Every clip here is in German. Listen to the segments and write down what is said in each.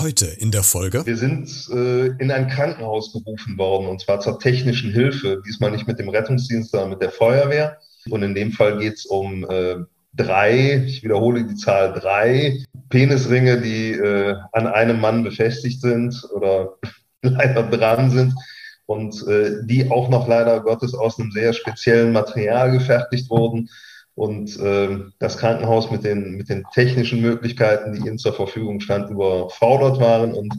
Heute in der Folge. Wir sind äh, in ein Krankenhaus gerufen worden und zwar zur technischen Hilfe. Diesmal nicht mit dem Rettungsdienst, sondern mit der Feuerwehr. Und in dem Fall geht es um äh, drei, ich wiederhole die Zahl drei, Penisringe, die äh, an einem Mann befestigt sind oder leider dran sind und äh, die auch noch leider Gottes aus einem sehr speziellen Material gefertigt wurden und äh, das Krankenhaus mit den, mit den technischen Möglichkeiten, die ihnen zur Verfügung standen, überfordert waren und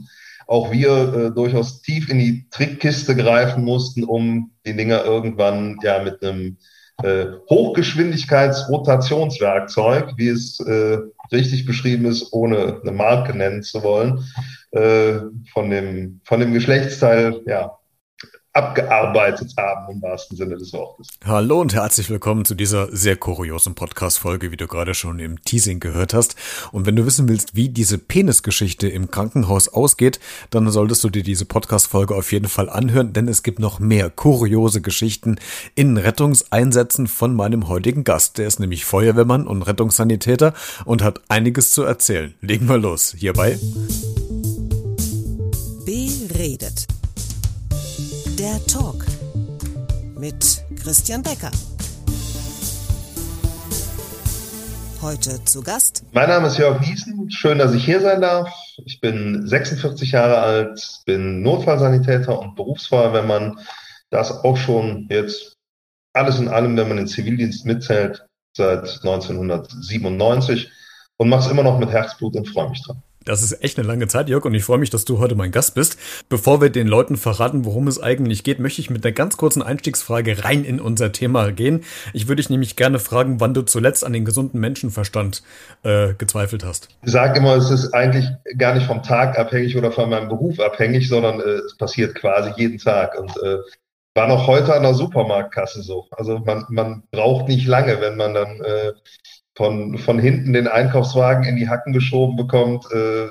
auch wir äh, durchaus tief in die Trickkiste greifen mussten, um die Dinger irgendwann ja mit einem äh, Hochgeschwindigkeitsrotationswerkzeug, wie es äh, richtig beschrieben ist, ohne eine Marke nennen zu wollen, äh, von, dem, von dem Geschlechtsteil ja, abgearbeitet haben, im wahrsten Sinne des Wortes. Hallo und herzlich willkommen zu dieser sehr kuriosen Podcast-Folge, wie du gerade schon im Teasing gehört hast. Und wenn du wissen willst, wie diese Penisgeschichte im Krankenhaus ausgeht, dann solltest du dir diese Podcast-Folge auf jeden Fall anhören, denn es gibt noch mehr kuriose Geschichten in Rettungseinsätzen von meinem heutigen Gast. Der ist nämlich Feuerwehrmann und Rettungssanitäter und hat einiges zu erzählen. Legen wir los. Hierbei. Beredet der Talk mit Christian Becker. Heute zu Gast. Mein Name ist Jörg Niesen. Schön, dass ich hier sein darf. Ich bin 46 Jahre alt, bin Notfallsanitäter und Berufsfeuerwehrmann. Das auch schon jetzt alles in allem, wenn man den Zivildienst mitzählt, seit 1997 und mache es immer noch mit Herzblut und freue mich dran. Das ist echt eine lange Zeit, Jörg, und ich freue mich, dass du heute mein Gast bist. Bevor wir den Leuten verraten, worum es eigentlich geht, möchte ich mit einer ganz kurzen Einstiegsfrage rein in unser Thema gehen. Ich würde dich nämlich gerne fragen, wann du zuletzt an den gesunden Menschenverstand äh, gezweifelt hast. Ich sage immer, es ist eigentlich gar nicht vom Tag abhängig oder von meinem Beruf abhängig, sondern äh, es passiert quasi jeden Tag. Und äh, war noch heute an der Supermarktkasse so. Also man, man braucht nicht lange, wenn man dann äh, von, von hinten den Einkaufswagen in die Hacken geschoben bekommt, äh,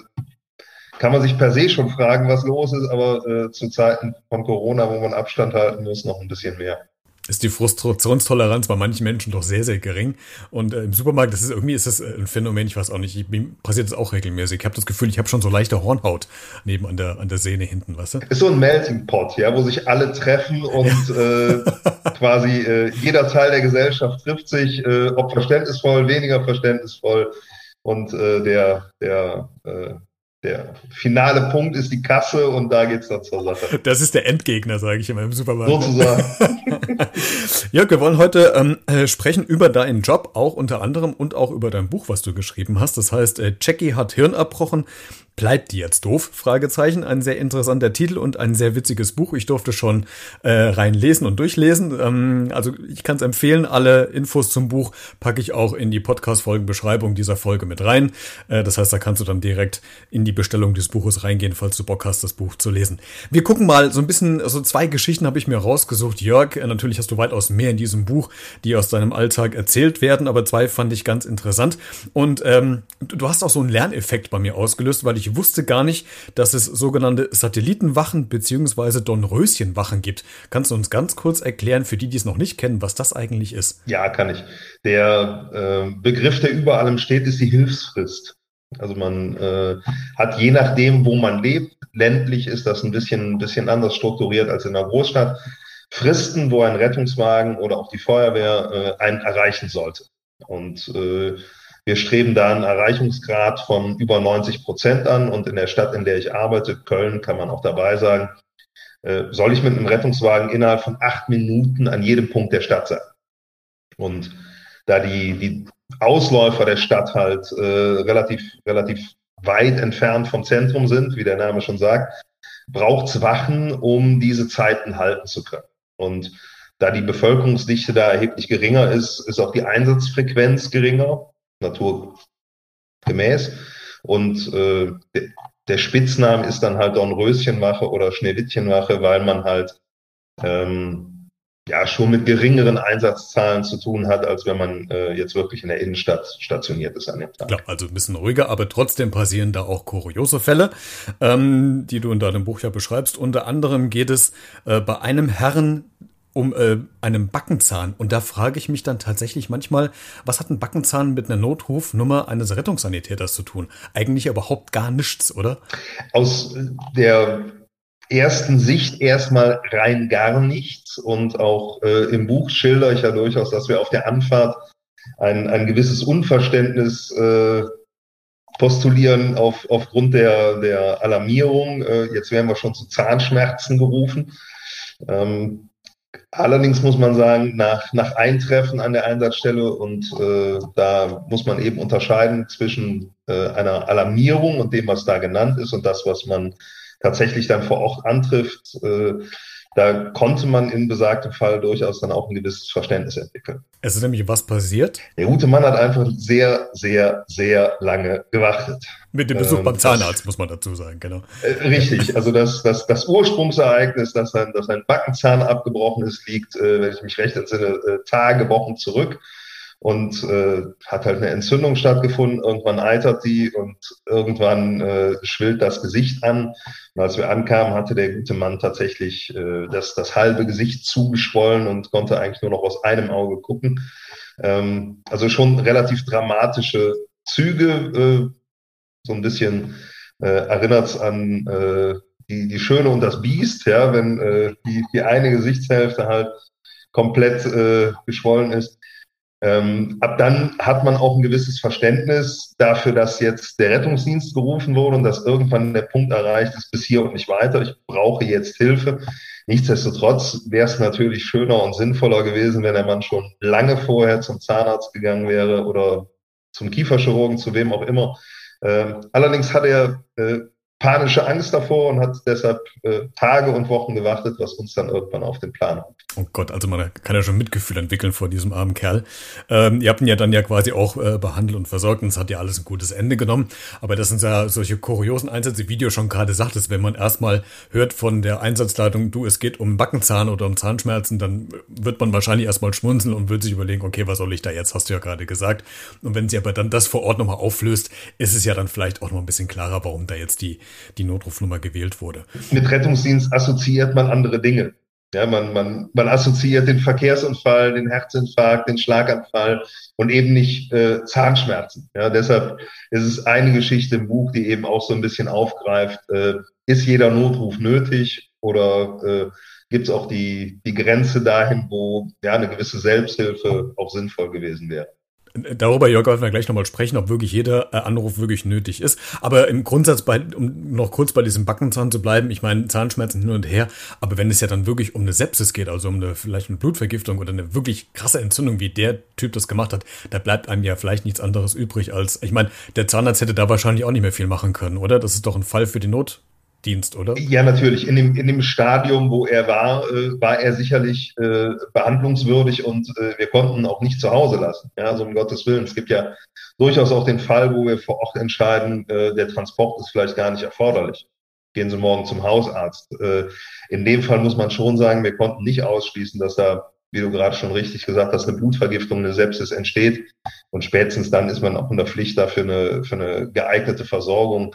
kann man sich per se schon fragen, was los ist, aber äh, zu Zeiten von Corona, wo man Abstand halten muss, noch ein bisschen mehr ist die Frustrationstoleranz bei manchen Menschen doch sehr, sehr gering. Und äh, im Supermarkt, das ist irgendwie ist das äh, ein Phänomen, ich weiß auch nicht, ich, mir passiert das auch regelmäßig. Ich habe das Gefühl, ich habe schon so leichte Hornhaut neben an der, an der Sehne hinten, weißt du? Ist so ein Melting Pot, ja, wo sich alle treffen und äh, quasi äh, jeder Teil der Gesellschaft trifft sich, äh, ob verständnisvoll, weniger verständnisvoll. Und äh, der, der äh, der finale Punkt ist die Kasse und da geht's dann zur Sache. Das ist der Endgegner, sage ich immer im Supermarkt. Sozusagen. Jörg, wir wollen heute ähm, äh, sprechen über deinen Job, auch unter anderem und auch über dein Buch, was du geschrieben hast. Das heißt, äh, Jackie hat Hirn abbrochen, Bleibt die jetzt doof? Fragezeichen. Ein sehr interessanter Titel und ein sehr witziges Buch. Ich durfte schon äh, reinlesen und durchlesen. Ähm, also ich kann es empfehlen. Alle Infos zum Buch packe ich auch in die Podcast-Folgenbeschreibung dieser Folge mit rein. Äh, das heißt, da kannst du dann direkt in die Bestellung des Buches reingehen, falls du Bock hast, das Buch zu lesen. Wir gucken mal so ein bisschen, also zwei Geschichten habe ich mir rausgesucht. Jörg, äh, natürlich hast du weitaus mehr in diesem Buch, die aus deinem Alltag erzählt werden, aber zwei fand ich ganz interessant. Und ähm, du hast auch so einen Lerneffekt bei mir ausgelöst, weil ich ich wusste gar nicht, dass es sogenannte Satellitenwachen bzw. Dornröschenwachen gibt. Kannst du uns ganz kurz erklären, für die, die es noch nicht kennen, was das eigentlich ist? Ja, kann ich. Der äh, Begriff, der über allem steht, ist die Hilfsfrist. Also man äh, hat je nachdem, wo man lebt, ländlich ist das ein bisschen, ein bisschen anders strukturiert als in der Großstadt, Fristen, wo ein Rettungswagen oder auch die Feuerwehr äh, einen erreichen sollte. Und äh, wir streben da einen Erreichungsgrad von über 90 Prozent an und in der Stadt, in der ich arbeite, Köln, kann man auch dabei sagen, äh, soll ich mit einem Rettungswagen innerhalb von acht Minuten an jedem Punkt der Stadt sein. Und da die, die Ausläufer der Stadt halt äh, relativ, relativ weit entfernt vom Zentrum sind, wie der Name schon sagt, braucht es Wachen, um diese Zeiten halten zu können. Und da die Bevölkerungsdichte da erheblich geringer ist, ist auch die Einsatzfrequenz geringer naturgemäß. Und äh, der Spitzname ist dann halt Dornröschenwache oder Schneewittchenwache, weil man halt ähm, ja schon mit geringeren Einsatzzahlen zu tun hat, als wenn man äh, jetzt wirklich in der Innenstadt stationiert ist an dem Tag. Klar, also ein bisschen ruhiger, aber trotzdem passieren da auch kuriose Fälle, ähm, die du in deinem Buch ja beschreibst. Unter anderem geht es äh, bei einem Herrn um äh, einen Backenzahn. Und da frage ich mich dann tatsächlich manchmal, was hat ein Backenzahn mit einer Notrufnummer eines Rettungssanitäters zu tun? Eigentlich überhaupt gar nichts, oder? Aus der ersten Sicht erstmal rein gar nichts. Und auch äh, im Buch schilder ich ja durchaus, dass wir auf der Anfahrt ein, ein gewisses Unverständnis äh, postulieren auf, aufgrund der, der Alarmierung. Äh, jetzt werden wir schon zu Zahnschmerzen gerufen. Ähm, allerdings muss man sagen, nach, nach Eintreffen an der Einsatzstelle und äh, da muss man eben unterscheiden zwischen äh, einer Alarmierung und dem, was da genannt ist und das, was man tatsächlich dann vor Ort antrifft. Äh, da konnte man in besagtem Fall durchaus dann auch ein gewisses Verständnis entwickeln. Es ist nämlich was passiert? Der gute Mann hat einfach sehr, sehr, sehr lange gewartet. Mit dem Besuch ähm, beim Zahnarzt, muss man dazu sagen, genau. Äh, richtig, also das, das, das Ursprungsereignis, dass ein, dass ein Backenzahn abgebrochen ist, liegt, äh, wenn ich mich recht entsinne, äh, Tage, Wochen zurück und äh, hat halt eine Entzündung stattgefunden. Irgendwann eitert die und irgendwann äh, schwillt das Gesicht an. Und als wir ankamen, hatte der gute Mann tatsächlich äh, das, das halbe Gesicht zugeschwollen und konnte eigentlich nur noch aus einem Auge gucken. Ähm, also schon relativ dramatische Züge. Äh, so ein bisschen äh, erinnert es an äh, die, die Schöne und das Biest, ja, wenn äh, die, die eine Gesichtshälfte halt komplett äh, geschwollen ist. Ähm, ab dann hat man auch ein gewisses Verständnis dafür, dass jetzt der Rettungsdienst gerufen wurde und dass irgendwann der Punkt erreicht ist, bis hier und nicht weiter. Ich brauche jetzt Hilfe. Nichtsdestotrotz wäre es natürlich schöner und sinnvoller gewesen, wenn der Mann schon lange vorher zum Zahnarzt gegangen wäre oder zum Kieferchirurgen, zu wem auch immer. Ähm, allerdings hat er äh, panische Angst davor und hat deshalb äh, Tage und Wochen gewartet, was uns dann irgendwann auf den Plan hat. Oh Gott, also man kann ja schon Mitgefühl entwickeln vor diesem armen Kerl. Ähm, ihr habt ihn ja dann ja quasi auch äh, behandelt und versorgt und es hat ja alles ein gutes Ende genommen. Aber das sind ja solche kuriosen Einsätze, wie du schon gerade sagtest, wenn man erstmal hört von der Einsatzleitung, du, es geht um Backenzahn oder um Zahnschmerzen, dann wird man wahrscheinlich erstmal schmunzeln und wird sich überlegen, okay, was soll ich da jetzt, hast du ja gerade gesagt. Und wenn sie aber dann das vor Ort nochmal auflöst, ist es ja dann vielleicht auch noch ein bisschen klarer, warum da jetzt die die Notrufnummer gewählt wurde. Mit Rettungsdienst assoziiert man andere Dinge. Ja, man, man, man assoziiert den Verkehrsunfall, den Herzinfarkt, den Schlaganfall und eben nicht äh, Zahnschmerzen. Ja, deshalb ist es eine Geschichte im Buch, die eben auch so ein bisschen aufgreift, äh, ist jeder Notruf nötig oder äh, gibt es auch die, die Grenze dahin, wo ja eine gewisse Selbsthilfe auch sinnvoll gewesen wäre. Darüber, Jörg, werden wir gleich nochmal sprechen, ob wirklich jeder äh, Anruf wirklich nötig ist. Aber im Grundsatz, bei, um noch kurz bei diesem Backenzahn zu bleiben, ich meine, Zahnschmerzen hin und her, aber wenn es ja dann wirklich um eine Sepsis geht, also um eine vielleicht eine Blutvergiftung oder eine wirklich krasse Entzündung, wie der Typ das gemacht hat, da bleibt einem ja vielleicht nichts anderes übrig als, ich meine, der Zahnarzt hätte da wahrscheinlich auch nicht mehr viel machen können, oder? Das ist doch ein Fall für die Not, Dienst, oder? Ja, natürlich. In dem, in dem Stadium, wo er war, äh, war er sicherlich äh, behandlungswürdig und äh, wir konnten auch nicht zu Hause lassen. Ja, also um Gottes Willen. Es gibt ja durchaus auch den Fall, wo wir vor Ort entscheiden, äh, der Transport ist vielleicht gar nicht erforderlich. Gehen Sie morgen zum Hausarzt. Äh, in dem Fall muss man schon sagen, wir konnten nicht ausschließen, dass da, wie du gerade schon richtig gesagt hast, eine Blutvergiftung, eine Sepsis entsteht. Und spätestens dann ist man auch in der Pflicht dafür eine, für eine geeignete Versorgung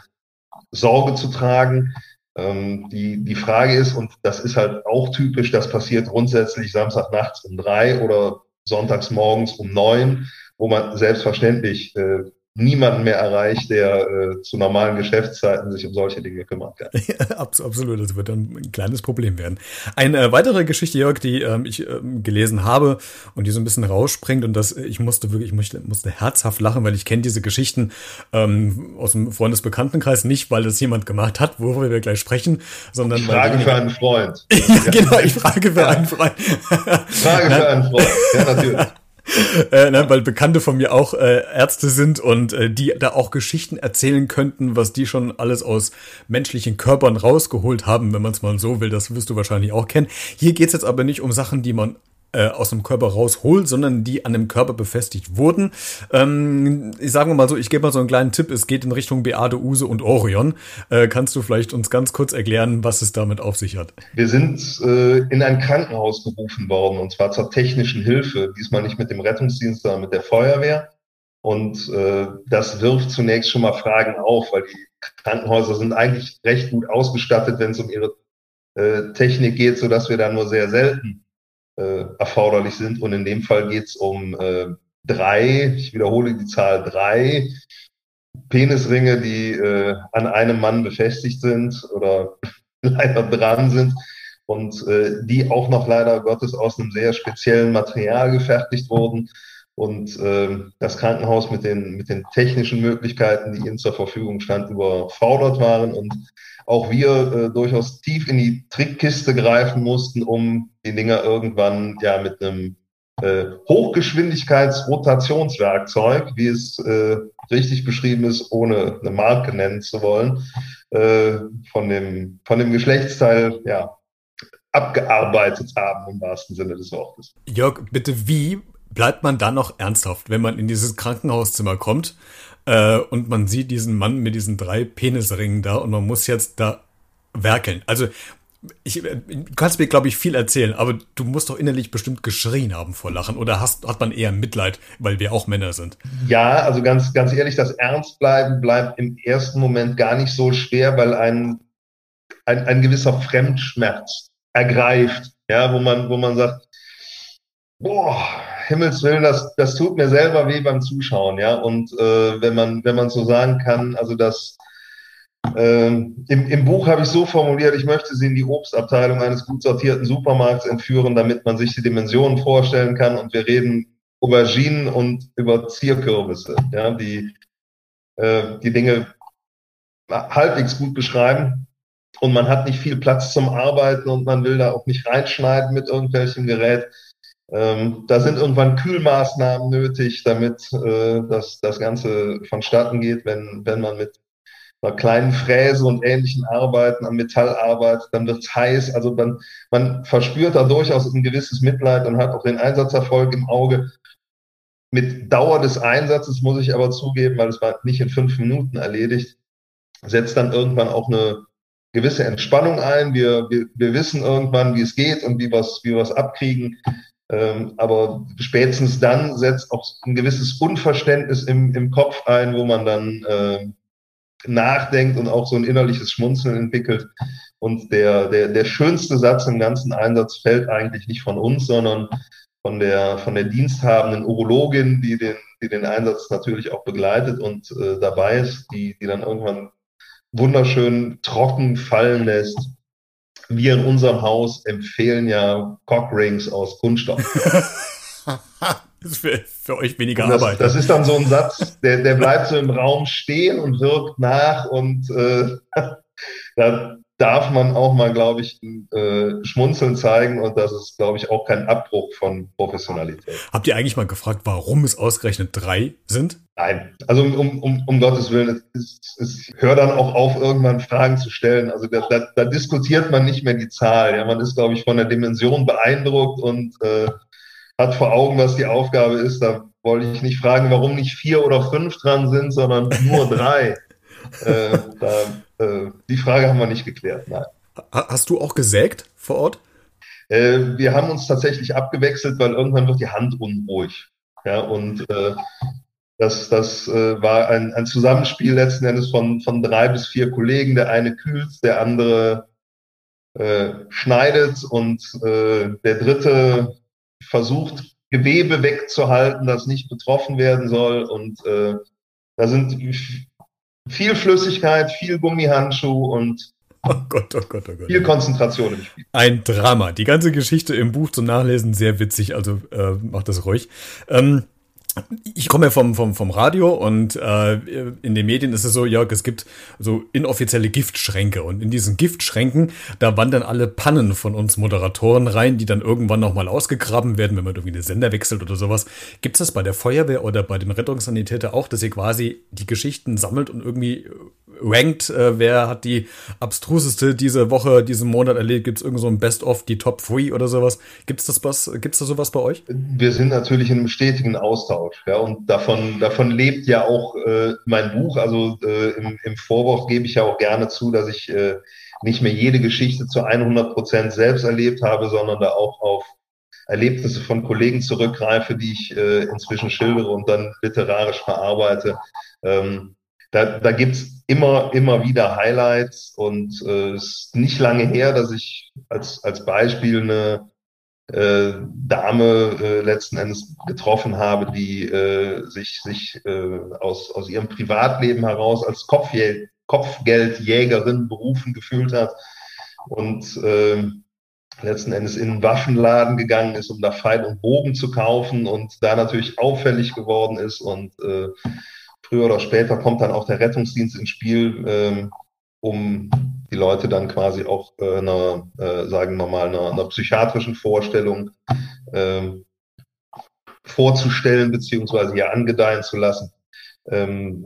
Sorge zu tragen. Ähm, die, die Frage ist, und das ist halt auch typisch, das passiert grundsätzlich Samstagnachts um drei oder sonntags morgens um neun, wo man selbstverständlich äh, niemanden mehr erreicht, der äh, zu normalen Geschäftszeiten sich um solche Dinge kümmern kann. Ja, absolut, das wird dann ein kleines Problem werden. Eine äh, weitere Geschichte, Jörg, die ähm, ich ähm, gelesen habe und die so ein bisschen rausspringt und das, ich musste wirklich, ich musste, musste herzhaft lachen, weil ich kenne diese Geschichten ähm, aus dem Freundesbekanntenkreis nicht, weil das jemand gemacht hat, worüber wir gleich sprechen, sondern ich frage für einen Freund. ja, genau, ich frage für einen Freund. frage für einen Freund, ja natürlich. äh, ne, weil Bekannte von mir auch äh, Ärzte sind und äh, die da auch Geschichten erzählen könnten, was die schon alles aus menschlichen Körpern rausgeholt haben, wenn man es mal so will. Das wirst du wahrscheinlich auch kennen. Hier geht's jetzt aber nicht um Sachen, die man äh, aus dem Körper rausholt, sondern die an dem Körper befestigt wurden. Ähm, ich sage mal so, ich gebe mal so einen kleinen Tipp, es geht in Richtung Beate Use und Orion. Äh, kannst du vielleicht uns ganz kurz erklären, was es damit auf sich hat? Wir sind äh, in ein Krankenhaus gerufen worden, und zwar zur technischen Hilfe, diesmal nicht mit dem Rettungsdienst, sondern mit der Feuerwehr. Und äh, das wirft zunächst schon mal Fragen auf, weil die Krankenhäuser sind eigentlich recht gut ausgestattet, wenn es um ihre äh, Technik geht, so dass wir da nur sehr selten äh, erforderlich sind. Und in dem Fall geht es um äh, drei, ich wiederhole die Zahl drei Penisringe, die äh, an einem Mann befestigt sind oder leider dran sind und äh, die auch noch leider Gottes aus einem sehr speziellen Material gefertigt wurden und äh, das Krankenhaus mit den, mit den technischen Möglichkeiten, die ihnen zur Verfügung stand, überfordert waren und auch wir äh, durchaus tief in die Trickkiste greifen mussten, um die Dinger irgendwann ja mit einem äh, Hochgeschwindigkeitsrotationswerkzeug, wie es äh, richtig beschrieben ist, ohne eine Marke nennen zu wollen, äh, von dem von dem Geschlechtsteil ja abgearbeitet haben im wahrsten Sinne des Wortes. Jörg, bitte wie bleibt man dann noch ernsthaft, wenn man in dieses Krankenhauszimmer kommt äh, und man sieht diesen Mann mit diesen drei Penisringen da und man muss jetzt da werkeln. Also ich, du kannst mir, glaube ich, viel erzählen, aber du musst doch innerlich bestimmt geschrien haben vor Lachen oder hast, hat man eher Mitleid, weil wir auch Männer sind? Ja, also ganz, ganz ehrlich, das Ernstbleiben bleibt im ersten Moment gar nicht so schwer, weil ein, ein, ein gewisser Fremdschmerz ergreift, ja, wo man, wo man sagt, boah, Himmels Willen, das, das tut mir selber weh beim Zuschauen, ja. Und äh, wenn man, wenn man so sagen kann, also das äh, im, im Buch habe ich so formuliert, ich möchte sie in die Obstabteilung eines gut sortierten Supermarkts entführen, damit man sich die Dimensionen vorstellen kann. Und wir reden Auberginen und über Zierkürbisse, ja, die äh, die Dinge halbwegs gut beschreiben. Und man hat nicht viel Platz zum Arbeiten und man will da auch nicht reinschneiden mit irgendwelchem Gerät. Ähm, da sind irgendwann Kühlmaßnahmen nötig, damit äh, das, das Ganze vonstatten geht, wenn, wenn man mit einer kleinen Fräse und ähnlichen Arbeiten am Metall arbeitet, dann wird's heiß. Also man, man verspürt da durchaus ein gewisses Mitleid und hat auch den Einsatzerfolg im Auge. Mit Dauer des Einsatzes muss ich aber zugeben, weil es war nicht in fünf Minuten erledigt, setzt dann irgendwann auch eine gewisse Entspannung ein. Wir, wir, wir wissen irgendwann, wie es geht und wie wir es wie wir's abkriegen. Ähm, aber spätestens dann setzt auch ein gewisses Unverständnis im, im Kopf ein, wo man dann äh, nachdenkt und auch so ein innerliches Schmunzeln entwickelt. Und der, der, der schönste Satz im ganzen Einsatz fällt eigentlich nicht von uns, sondern von der, von der diensthabenden Urologin, die den, die den Einsatz natürlich auch begleitet und äh, dabei ist, die, die dann irgendwann wunderschön trocken fallen lässt wir in unserem Haus empfehlen ja Cockrings aus Kunststoff. das ist für, für euch weniger das, Arbeit. Das ist dann so ein Satz, der, der bleibt so im Raum stehen und wirkt nach und äh, da, darf man auch mal, glaube ich, äh, Schmunzeln zeigen und das ist, glaube ich, auch kein Abbruch von Professionalität. Habt ihr eigentlich mal gefragt, warum es ausgerechnet drei sind? Nein, also um, um, um Gottes Willen, es, es, es hör dann auch auf, irgendwann Fragen zu stellen. Also da, da, da diskutiert man nicht mehr die Zahl. Ja, man ist, glaube ich, von der Dimension beeindruckt und äh, hat vor Augen, was die Aufgabe ist. Da wollte ich nicht fragen, warum nicht vier oder fünf dran sind, sondern nur drei. Äh, da äh, die Frage haben wir nicht geklärt, nein. Hast du auch gesägt vor Ort? Äh, wir haben uns tatsächlich abgewechselt, weil irgendwann wird die Hand unruhig. Ja, und äh, das, das äh, war ein, ein Zusammenspiel letzten Endes von, von drei bis vier Kollegen. Der eine kühlt, der andere äh, schneidet und äh, der dritte versucht, Gewebe wegzuhalten, das nicht betroffen werden soll. Und äh, da sind viel Flüssigkeit, viel Gummihandschuh und oh Gott, oh Gott, oh Gott. viel Konzentration im Spiel. Ein Drama. Die ganze Geschichte im Buch zum Nachlesen sehr witzig, also äh, macht das ruhig. Ähm, ich komme ja vom, vom, vom Radio und äh, in den Medien ist es so, Jörg, es gibt so inoffizielle Giftschränke und in diesen Giftschränken, da wandern alle Pannen von uns Moderatoren rein, die dann irgendwann nochmal ausgegraben werden, wenn man irgendwie den Sender wechselt oder sowas. Gibt es das bei der Feuerwehr oder bei den Rettungssanitäter auch, dass ihr quasi die Geschichten sammelt und irgendwie rankt, äh, wer hat die abstruseste diese Woche, diesen Monat erlebt? Gibt es irgend so ein Best-of, die Top 3 oder sowas? Gibt es das was, gibt's da sowas bei euch? Wir sind natürlich in einem stetigen Austausch, ja, und davon, davon lebt ja auch äh, mein Buch. Also äh, im, im Vorwort gebe ich ja auch gerne zu, dass ich äh, nicht mehr jede Geschichte zu 100 Prozent selbst erlebt habe, sondern da auch auf Erlebnisse von Kollegen zurückgreife, die ich äh, inzwischen schildere und dann literarisch verarbeite. Ähm, da, da gibt's immer, immer wieder Highlights und äh, es ist nicht lange her, dass ich als, als Beispiel eine, äh, Dame äh, letzten Endes getroffen habe, die äh, sich, sich äh, aus, aus ihrem Privatleben heraus als Kopfjäger, Kopfgeldjägerin berufen gefühlt hat und äh, letzten Endes in einen Waffenladen gegangen ist, um da Pfeil und Bogen zu kaufen und da natürlich auffällig geworden ist und äh, früher oder später kommt dann auch der Rettungsdienst ins Spiel, ähm, um die Leute dann quasi auch äh, einer, äh, sagen wir mal, einer, einer psychiatrischen Vorstellung äh, vorzustellen beziehungsweise hier angedeihen zu lassen. Ähm,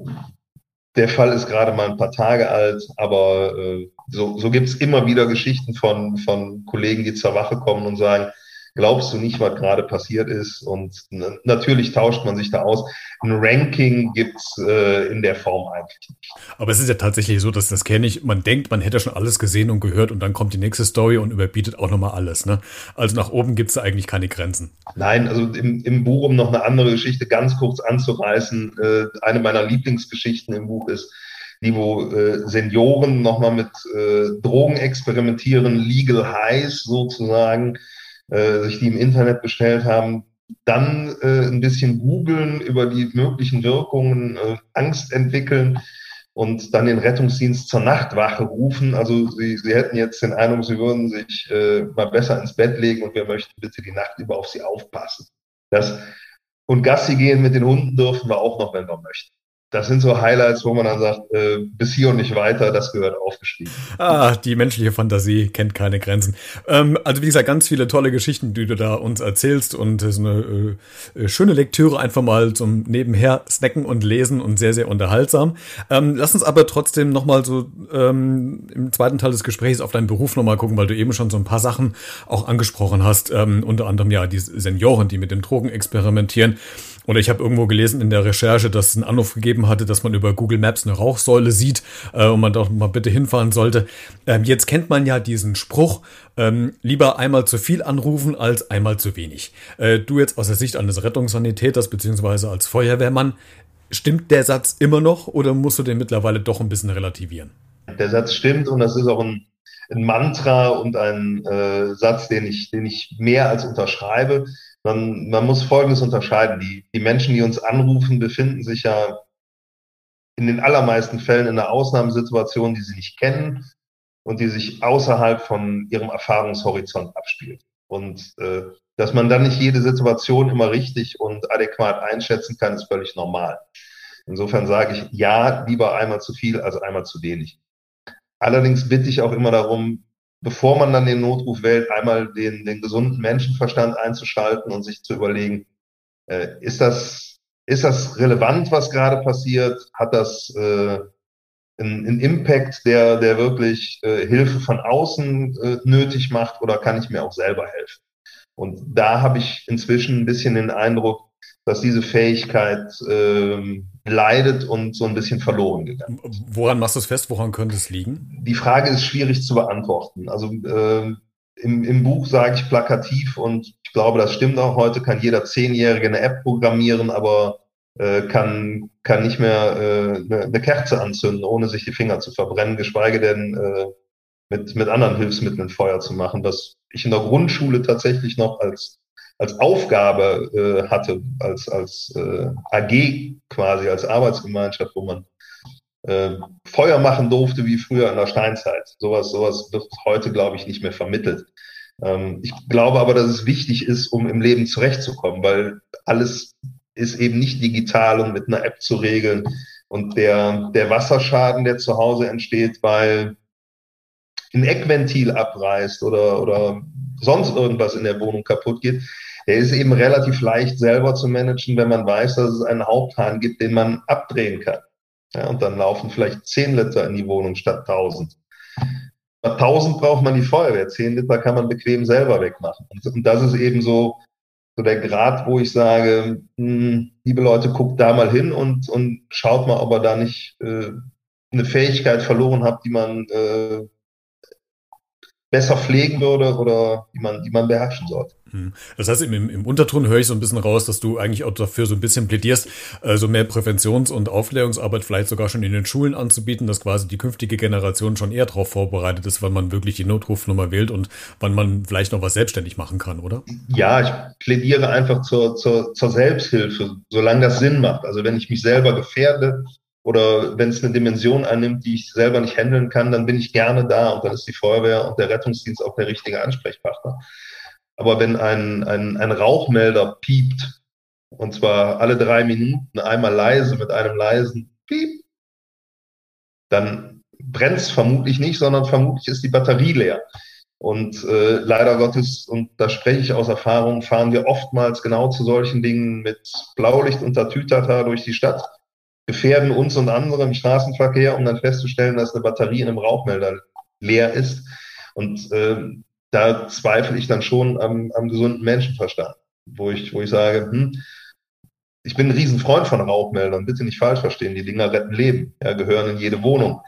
der Fall ist gerade mal ein paar Tage alt, aber äh, so, so gibt es immer wieder Geschichten von, von Kollegen, die zur Wache kommen und sagen, glaubst du nicht, was gerade passiert ist. Und natürlich tauscht man sich da aus. Ein Ranking gibt's äh, in der Form eigentlich nicht. Aber es ist ja tatsächlich so, dass das kenne ich. Man denkt, man hätte schon alles gesehen und gehört und dann kommt die nächste Story und überbietet auch nochmal alles. Ne? Also nach oben gibt's da eigentlich keine Grenzen. Nein, also im, im Buch, um noch eine andere Geschichte ganz kurz anzureißen, äh, eine meiner Lieblingsgeschichten im Buch ist, die wo äh, Senioren nochmal mit äh, Drogen experimentieren, Legal Highs sozusagen, äh, sich die im Internet bestellt haben, dann äh, ein bisschen googeln über die möglichen Wirkungen, äh, Angst entwickeln und dann den Rettungsdienst zur Nachtwache rufen. Also sie, sie hätten jetzt den Eindruck, sie würden sich äh, mal besser ins Bett legen und wir möchten bitte die Nacht über auf sie aufpassen. Das, und Gassi gehen mit den Hunden dürfen wir auch noch, wenn wir möchten das sind so Highlights, wo man dann sagt, äh, bis hier und nicht weiter, das gehört aufgeschrieben. Ah, die menschliche Fantasie kennt keine Grenzen. Ähm, also wie gesagt, ganz viele tolle Geschichten, die du da uns erzählst und so eine äh, schöne Lektüre einfach mal zum Nebenher snacken und lesen und sehr, sehr unterhaltsam. Ähm, lass uns aber trotzdem nochmal so ähm, im zweiten Teil des Gesprächs auf deinen Beruf nochmal gucken, weil du eben schon so ein paar Sachen auch angesprochen hast, ähm, unter anderem ja die Senioren, die mit den Drogen experimentieren. Oder ich habe irgendwo gelesen in der Recherche, dass es einen Anruf gegeben hatte, dass man über Google Maps eine Rauchsäule sieht äh, und man doch mal bitte hinfahren sollte. Ähm, jetzt kennt man ja diesen Spruch, ähm, lieber einmal zu viel anrufen als einmal zu wenig. Äh, du jetzt aus der Sicht eines Rettungssanitäters beziehungsweise als Feuerwehrmann, stimmt der Satz immer noch oder musst du den mittlerweile doch ein bisschen relativieren? Der Satz stimmt und das ist auch ein, ein Mantra und ein äh, Satz, den ich, den ich mehr als unterschreibe. Man, man muss Folgendes unterscheiden. Die, die Menschen, die uns anrufen, befinden sich ja in den allermeisten Fällen in einer Ausnahmesituation, die sie nicht kennen und die sich außerhalb von ihrem Erfahrungshorizont abspielt. Und äh, dass man dann nicht jede Situation immer richtig und adäquat einschätzen kann, ist völlig normal. Insofern sage ich, ja, lieber einmal zu viel als einmal zu wenig. Allerdings bitte ich auch immer darum, bevor man dann den Notruf wählt, einmal den, den gesunden Menschenverstand einzuschalten und sich zu überlegen, äh, ist das, ist das relevant, was gerade passiert? Hat das äh, einen, einen Impact, der, der wirklich äh, Hilfe von außen äh, nötig macht oder kann ich mir auch selber helfen? Und da habe ich inzwischen ein bisschen den Eindruck, dass diese Fähigkeit ähm, leidet und so ein bisschen verloren gegangen. Woran machst du es fest? Woran könnte es liegen? Die Frage ist schwierig zu beantworten. Also äh, im, im Buch sage ich plakativ und ich glaube, das stimmt auch. Heute kann jeder Zehnjährige eine App programmieren, aber äh, kann, kann nicht mehr äh, eine, eine Kerze anzünden, ohne sich die Finger zu verbrennen, geschweige denn äh, mit, mit anderen Hilfsmitteln Feuer zu machen, was ich in der Grundschule tatsächlich noch als als Aufgabe äh, hatte, als, als äh, AG quasi, als Arbeitsgemeinschaft, wo man äh, Feuer machen durfte wie früher in der Steinzeit. Sowas, sowas wird heute, glaube ich, nicht mehr vermittelt. Ähm, ich glaube aber, dass es wichtig ist, um im Leben zurechtzukommen, weil alles ist eben nicht digital und mit einer App zu regeln. Und der, der Wasserschaden, der zu Hause entsteht, weil ein Eckventil abreißt oder, oder sonst irgendwas in der Wohnung kaputt geht, der ist eben relativ leicht selber zu managen, wenn man weiß, dass es einen Haupthahn gibt, den man abdrehen kann. Ja, und dann laufen vielleicht 10 Liter in die Wohnung statt 1000. Bei 1000 braucht man die Feuerwehr, 10 Liter kann man bequem selber wegmachen. Und, und das ist eben so, so der Grad, wo ich sage, mh, hm, liebe Leute, guckt da mal hin und, und schaut mal, ob ihr da nicht äh, eine Fähigkeit verloren habt, die man äh, besser pflegen würde oder die man, die man beherrschen sollte. Hm. Das heißt, im, im Unterton höre ich so ein bisschen raus, dass du eigentlich auch dafür so ein bisschen plädierst, so mehr Präventions- und Aufklärungsarbeit vielleicht sogar schon in den Schulen anzubieten, dass quasi die künftige Generation schon eher darauf vorbereitet ist, wann man wirklich die Notrufnummer wählt und wann man vielleicht noch was selbstständig machen kann, oder? Ja, ich plädiere einfach zur, zur, zur Selbsthilfe, solange das Sinn macht. Also wenn ich mich selber gefährde, oder wenn es eine Dimension annimmt, die ich selber nicht handeln kann, dann bin ich gerne da und dann ist die Feuerwehr und der Rettungsdienst auch der richtige Ansprechpartner. Aber wenn ein, ein, ein Rauchmelder piept, und zwar alle drei Minuten einmal leise mit einem leisen Piep, dann brennt es vermutlich nicht, sondern vermutlich ist die Batterie leer. Und äh, leider Gottes, und da spreche ich aus Erfahrung, fahren wir oftmals genau zu solchen Dingen mit Blaulicht unter Tütata durch die Stadt, gefährden uns und andere im Straßenverkehr, um dann festzustellen, dass eine Batterie in einem Rauchmelder leer ist. Und äh, da zweifle ich dann schon am, am gesunden Menschenverstand, wo ich, wo ich sage, hm, ich bin ein Riesenfreund von Rauchmeldern, bitte nicht falsch verstehen, die Dinger retten Leben, ja, gehören in jede Wohnung.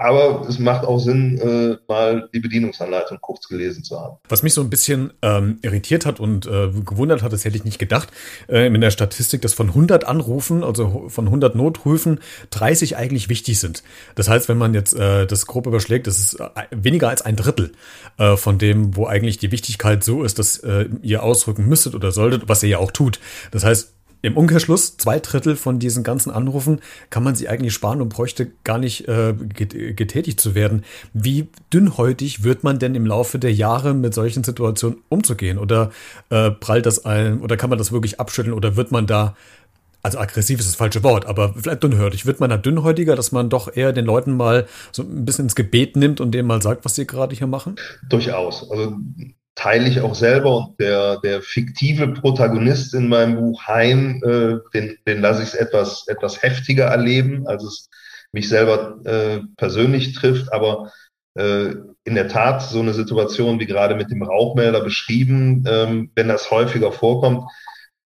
Aber es macht auch Sinn, äh, mal die Bedienungsanleitung kurz gelesen zu haben. Was mich so ein bisschen ähm, irritiert hat und äh, gewundert hat, das hätte ich nicht gedacht, äh, in der Statistik, dass von 100 Anrufen, also von 100 Notrufen, 30 eigentlich wichtig sind. Das heißt, wenn man jetzt äh, das grob überschlägt, das ist äh, weniger als ein Drittel äh, von dem, wo eigentlich die Wichtigkeit so ist, dass äh, ihr ausrücken müsstet oder solltet, was ihr ja auch tut. Das heißt, im Umkehrschluss, zwei Drittel von diesen ganzen Anrufen kann man sie eigentlich sparen und bräuchte gar nicht äh, getätigt zu werden. Wie dünnhäutig wird man denn im Laufe der Jahre mit solchen Situationen umzugehen? Oder äh, prallt das ein, oder kann man das wirklich abschütteln oder wird man da also aggressiv ist das falsche Wort, aber vielleicht dünnhäutig. Wird man da dünnhäutiger, dass man doch eher den Leuten mal so ein bisschen ins Gebet nimmt und denen mal sagt, was sie gerade hier machen? Durchaus. Also teile ich auch selber und der, der fiktive Protagonist in meinem Buch Hein, äh, den, den lasse ich es etwas, etwas heftiger erleben, als es mich selber äh, persönlich trifft, aber äh, in der Tat so eine Situation wie gerade mit dem Rauchmelder beschrieben, ähm, wenn das häufiger vorkommt,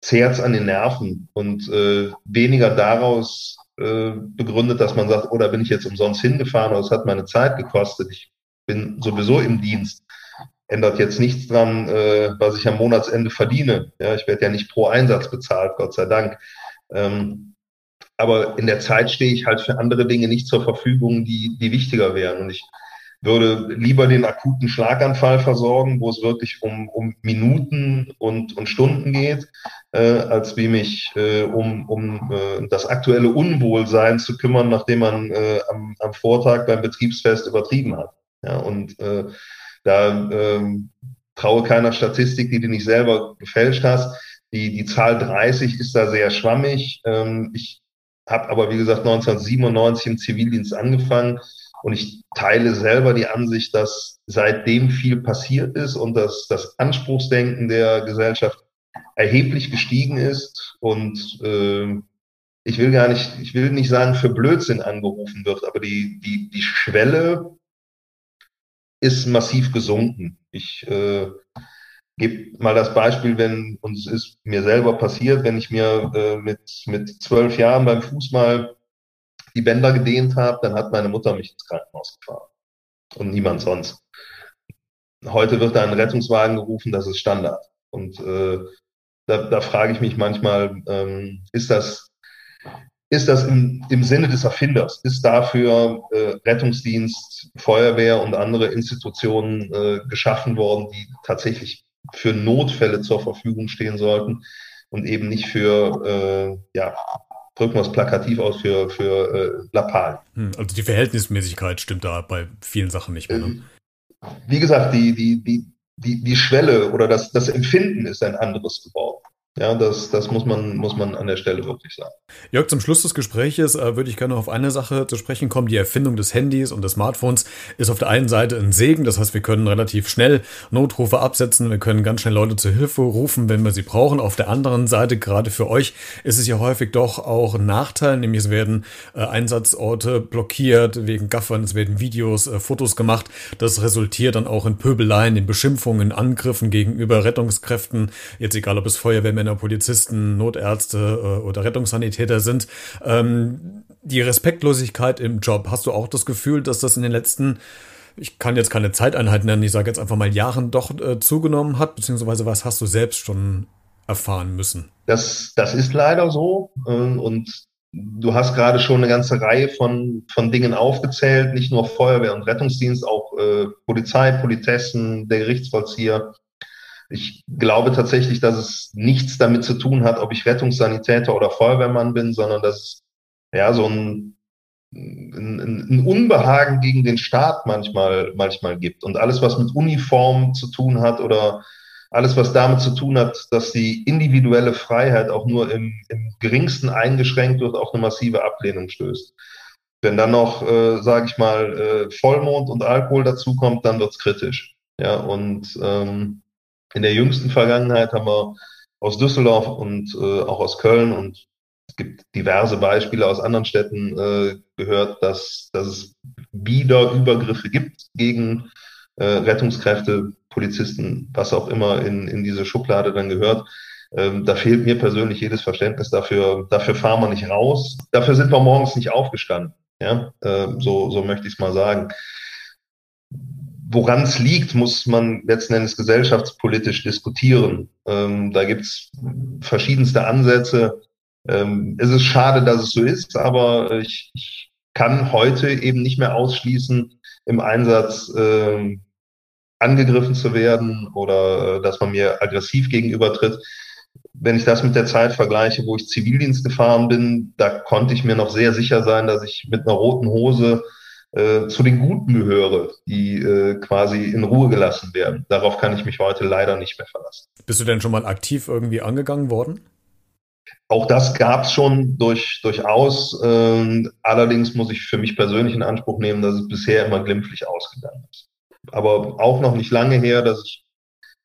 zehrt an den Nerven. Und äh, weniger daraus äh, begründet, dass man sagt, oder oh, bin ich jetzt umsonst hingefahren oder es hat meine Zeit gekostet, ich bin sowieso im Dienst ändert jetzt nichts dran, äh, was ich am Monatsende verdiene. Ja, ich werde ja nicht pro Einsatz bezahlt, Gott sei Dank. Ähm, aber in der Zeit stehe ich halt für andere Dinge nicht zur Verfügung, die, die wichtiger wären. Und ich würde lieber den akuten Schlaganfall versorgen, wo es wirklich um, um Minuten und, und Stunden geht, äh, als wie mich äh, um, um äh, das aktuelle Unwohlsein zu kümmern, nachdem man äh, am, am Vortag beim Betriebsfest übertrieben hat. Ja, und äh, da ähm, traue keiner Statistik, die du nicht selber gefälscht hast. Die, die Zahl 30 ist da sehr schwammig. Ähm, ich habe aber, wie gesagt, 1997 im Zivildienst angefangen und ich teile selber die Ansicht, dass seitdem viel passiert ist und dass das Anspruchsdenken der Gesellschaft erheblich gestiegen ist und äh, ich will gar nicht, ich will nicht sagen, für Blödsinn angerufen wird, aber die, die, die Schwelle ist massiv gesunken. Ich äh, gebe mal das Beispiel, wenn uns ist mir selber passiert, wenn ich mir äh, mit mit zwölf Jahren beim Fuß mal die Bänder gedehnt habe, dann hat meine Mutter mich ins Krankenhaus gefahren und niemand sonst. Heute wird da ein Rettungswagen gerufen, das ist Standard. Und äh, da, da frage ich mich manchmal, ähm, ist das ist das im, im Sinne des Erfinders? Ist dafür äh, Rettungsdienst, Feuerwehr und andere Institutionen äh, geschaffen worden, die tatsächlich für Notfälle zur Verfügung stehen sollten und eben nicht für, äh, ja, drücken wir es plakativ aus, für, für äh, Lappal. Hm, also die Verhältnismäßigkeit stimmt da bei vielen Sachen nicht mehr. Ne? Wie gesagt, die, die, die, die, die Schwelle oder das, das Empfinden ist ein anderes geworden. Ja, das, das muss, man, muss man an der Stelle wirklich sagen. Jörg, zum Schluss des Gespräches äh, würde ich gerne auf eine Sache zu sprechen kommen. Die Erfindung des Handys und des Smartphones ist auf der einen Seite ein Segen. Das heißt, wir können relativ schnell Notrufe absetzen. Wir können ganz schnell Leute zur Hilfe rufen, wenn wir sie brauchen. Auf der anderen Seite, gerade für euch, ist es ja häufig doch auch ein Nachteil. Nämlich es werden äh, Einsatzorte blockiert wegen Gaffern. Es werden Videos, äh, Fotos gemacht. Das resultiert dann auch in Pöbeleien, in Beschimpfungen, in Angriffen gegenüber Rettungskräften. Jetzt egal, ob es Feuerwehr Feuerwehrmänner, Polizisten, Notärzte äh, oder Rettungssanitäter sind. Ähm, die Respektlosigkeit im Job, hast du auch das Gefühl, dass das in den letzten ich kann jetzt keine Zeiteinheit nennen, ich sage jetzt einfach mal Jahren doch äh, zugenommen hat, beziehungsweise was hast du selbst schon erfahren müssen? Das, das ist leider so. Ähm, und du hast gerade schon eine ganze Reihe von, von Dingen aufgezählt, nicht nur Feuerwehr und Rettungsdienst, auch äh, Polizei, Politessen, der Gerichtsvollzieher. Ich glaube tatsächlich, dass es nichts damit zu tun hat, ob ich Rettungssanitäter oder Feuerwehrmann bin, sondern dass es ja so ein, ein, ein Unbehagen gegen den Staat manchmal, manchmal gibt. Und alles, was mit Uniform zu tun hat oder alles, was damit zu tun hat, dass die individuelle Freiheit auch nur im, im geringsten eingeschränkt wird, auf eine massive Ablehnung stößt. Wenn dann noch, äh, sage ich mal, äh, Vollmond und Alkohol dazukommt, dann wird's kritisch. Ja, und ähm, in der jüngsten Vergangenheit haben wir aus Düsseldorf und äh, auch aus Köln und es gibt diverse Beispiele aus anderen Städten äh, gehört, dass, dass es wieder Übergriffe gibt gegen äh, Rettungskräfte, Polizisten, was auch immer in, in diese Schublade dann gehört. Ähm, da fehlt mir persönlich jedes Verständnis dafür. Dafür fahren wir nicht raus. Dafür sind wir morgens nicht aufgestanden. Ja, äh, so, so möchte ich es mal sagen. Woran es liegt, muss man letzten Endes gesellschaftspolitisch diskutieren. Ähm, da gibt es verschiedenste Ansätze. Ähm, es ist schade, dass es so ist, aber ich, ich kann heute eben nicht mehr ausschließen im Einsatz, äh, angegriffen zu werden oder äh, dass man mir aggressiv gegenübertritt. Wenn ich das mit der Zeit vergleiche, wo ich Zivildienst gefahren bin, da konnte ich mir noch sehr sicher sein, dass ich mit einer roten Hose äh, zu den Guten gehöre, die äh, quasi in Ruhe gelassen werden. Darauf kann ich mich heute leider nicht mehr verlassen. Bist du denn schon mal aktiv irgendwie angegangen worden? Auch das gab es schon durch, durchaus. Ähm, allerdings muss ich für mich persönlich in Anspruch nehmen, dass es bisher immer glimpflich ausgegangen ist. Aber auch noch nicht lange her, dass ich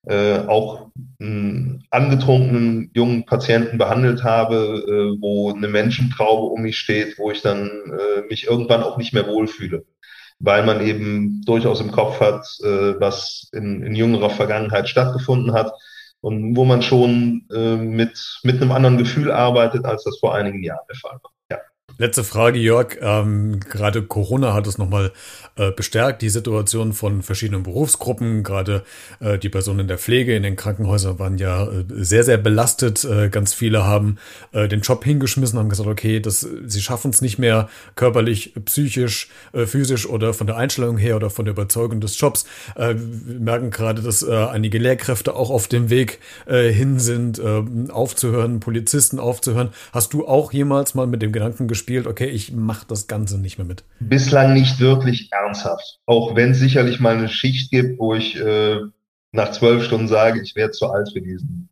äh, auch einen angetrunkenen jungen Patienten behandelt habe, äh, wo eine Menschentraube um mich steht, wo ich dann äh, mich irgendwann auch nicht mehr wohlfühle, weil man eben durchaus im Kopf hat, äh, was in, in jüngerer Vergangenheit stattgefunden hat und wo man schon äh, mit, mit einem anderen Gefühl arbeitet, als das vor einigen Jahren der Fall war. Letzte Frage, Jörg. Ähm, gerade Corona hat es nochmal äh, bestärkt, die Situation von verschiedenen Berufsgruppen. Gerade äh, die Personen in der Pflege, in den Krankenhäusern waren ja äh, sehr, sehr belastet. Äh, ganz viele haben äh, den Job hingeschmissen, haben gesagt, okay, das, sie schaffen es nicht mehr körperlich, psychisch, äh, physisch oder von der Einstellung her oder von der Überzeugung des Jobs. wir merken gerade, dass einige Lehrkräfte auch auf dem Weg hin sind, aufzuhören, Polizisten aufzuhören. Hast du auch jemals mal mit dem Gedanken gespielt, okay, ich mache das Ganze nicht mehr mit? Bislang nicht wirklich ernsthaft. Auch wenn es sicherlich mal eine Schicht gibt, wo ich äh, nach zwölf Stunden sage, ich wäre zu alt für diesen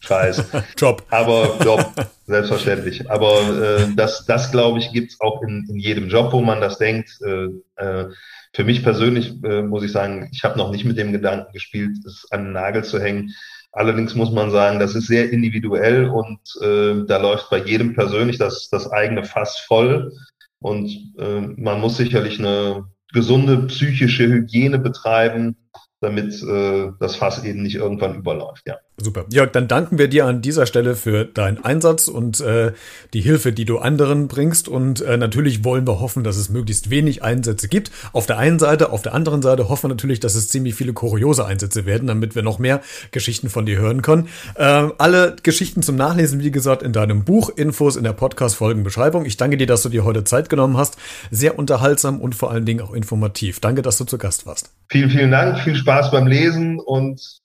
Scheiß. Job. Aber Job, selbstverständlich. Aber äh, das, das glaube ich, gibt's auch in, in jedem Job, wo man das denkt. Äh, äh, für mich persönlich äh, muss ich sagen, ich habe noch nicht mit dem Gedanken gespielt, es an den Nagel zu hängen. Allerdings muss man sagen, das ist sehr individuell und äh, da läuft bei jedem persönlich das, das eigene Fass voll. Und äh, man muss sicherlich eine gesunde psychische Hygiene betreiben, damit äh, das Fass eben nicht irgendwann überläuft. Ja. Super. Jörg, dann danken wir dir an dieser Stelle für deinen Einsatz und äh, die Hilfe, die du anderen bringst. Und äh, natürlich wollen wir hoffen, dass es möglichst wenig Einsätze gibt. Auf der einen Seite, auf der anderen Seite hoffen wir natürlich, dass es ziemlich viele kuriose Einsätze werden, damit wir noch mehr Geschichten von dir hören können. Äh, alle Geschichten zum Nachlesen, wie gesagt, in deinem Buch, Infos in der Podcast-Folgenbeschreibung. Ich danke dir, dass du dir heute Zeit genommen hast. Sehr unterhaltsam und vor allen Dingen auch informativ. Danke, dass du zu Gast warst. Vielen, vielen Dank. Viel Spaß beim Lesen und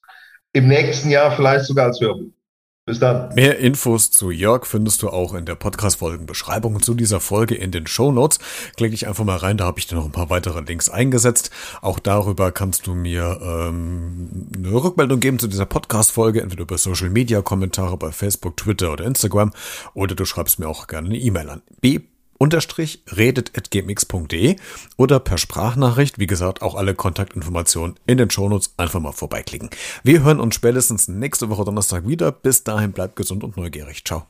im nächsten Jahr vielleicht sogar als Hörbuch. Bis dann. Mehr Infos zu Jörg findest du auch in der Podcast-Folgenbeschreibung zu dieser Folge in den Show Notes. Klicke ich einfach mal rein, da habe ich dir noch ein paar weitere Links eingesetzt. Auch darüber kannst du mir ähm, eine Rückmeldung geben zu dieser Podcast-Folge, entweder über Social Media, Kommentare bei Facebook, Twitter oder Instagram, oder du schreibst mir auch gerne eine E-Mail an b unterstrich redet.gmx.de oder per Sprachnachricht. Wie gesagt, auch alle Kontaktinformationen in den Shownotes einfach mal vorbeiklicken. Wir hören uns spätestens nächste Woche Donnerstag wieder. Bis dahin bleibt gesund und neugierig. Ciao.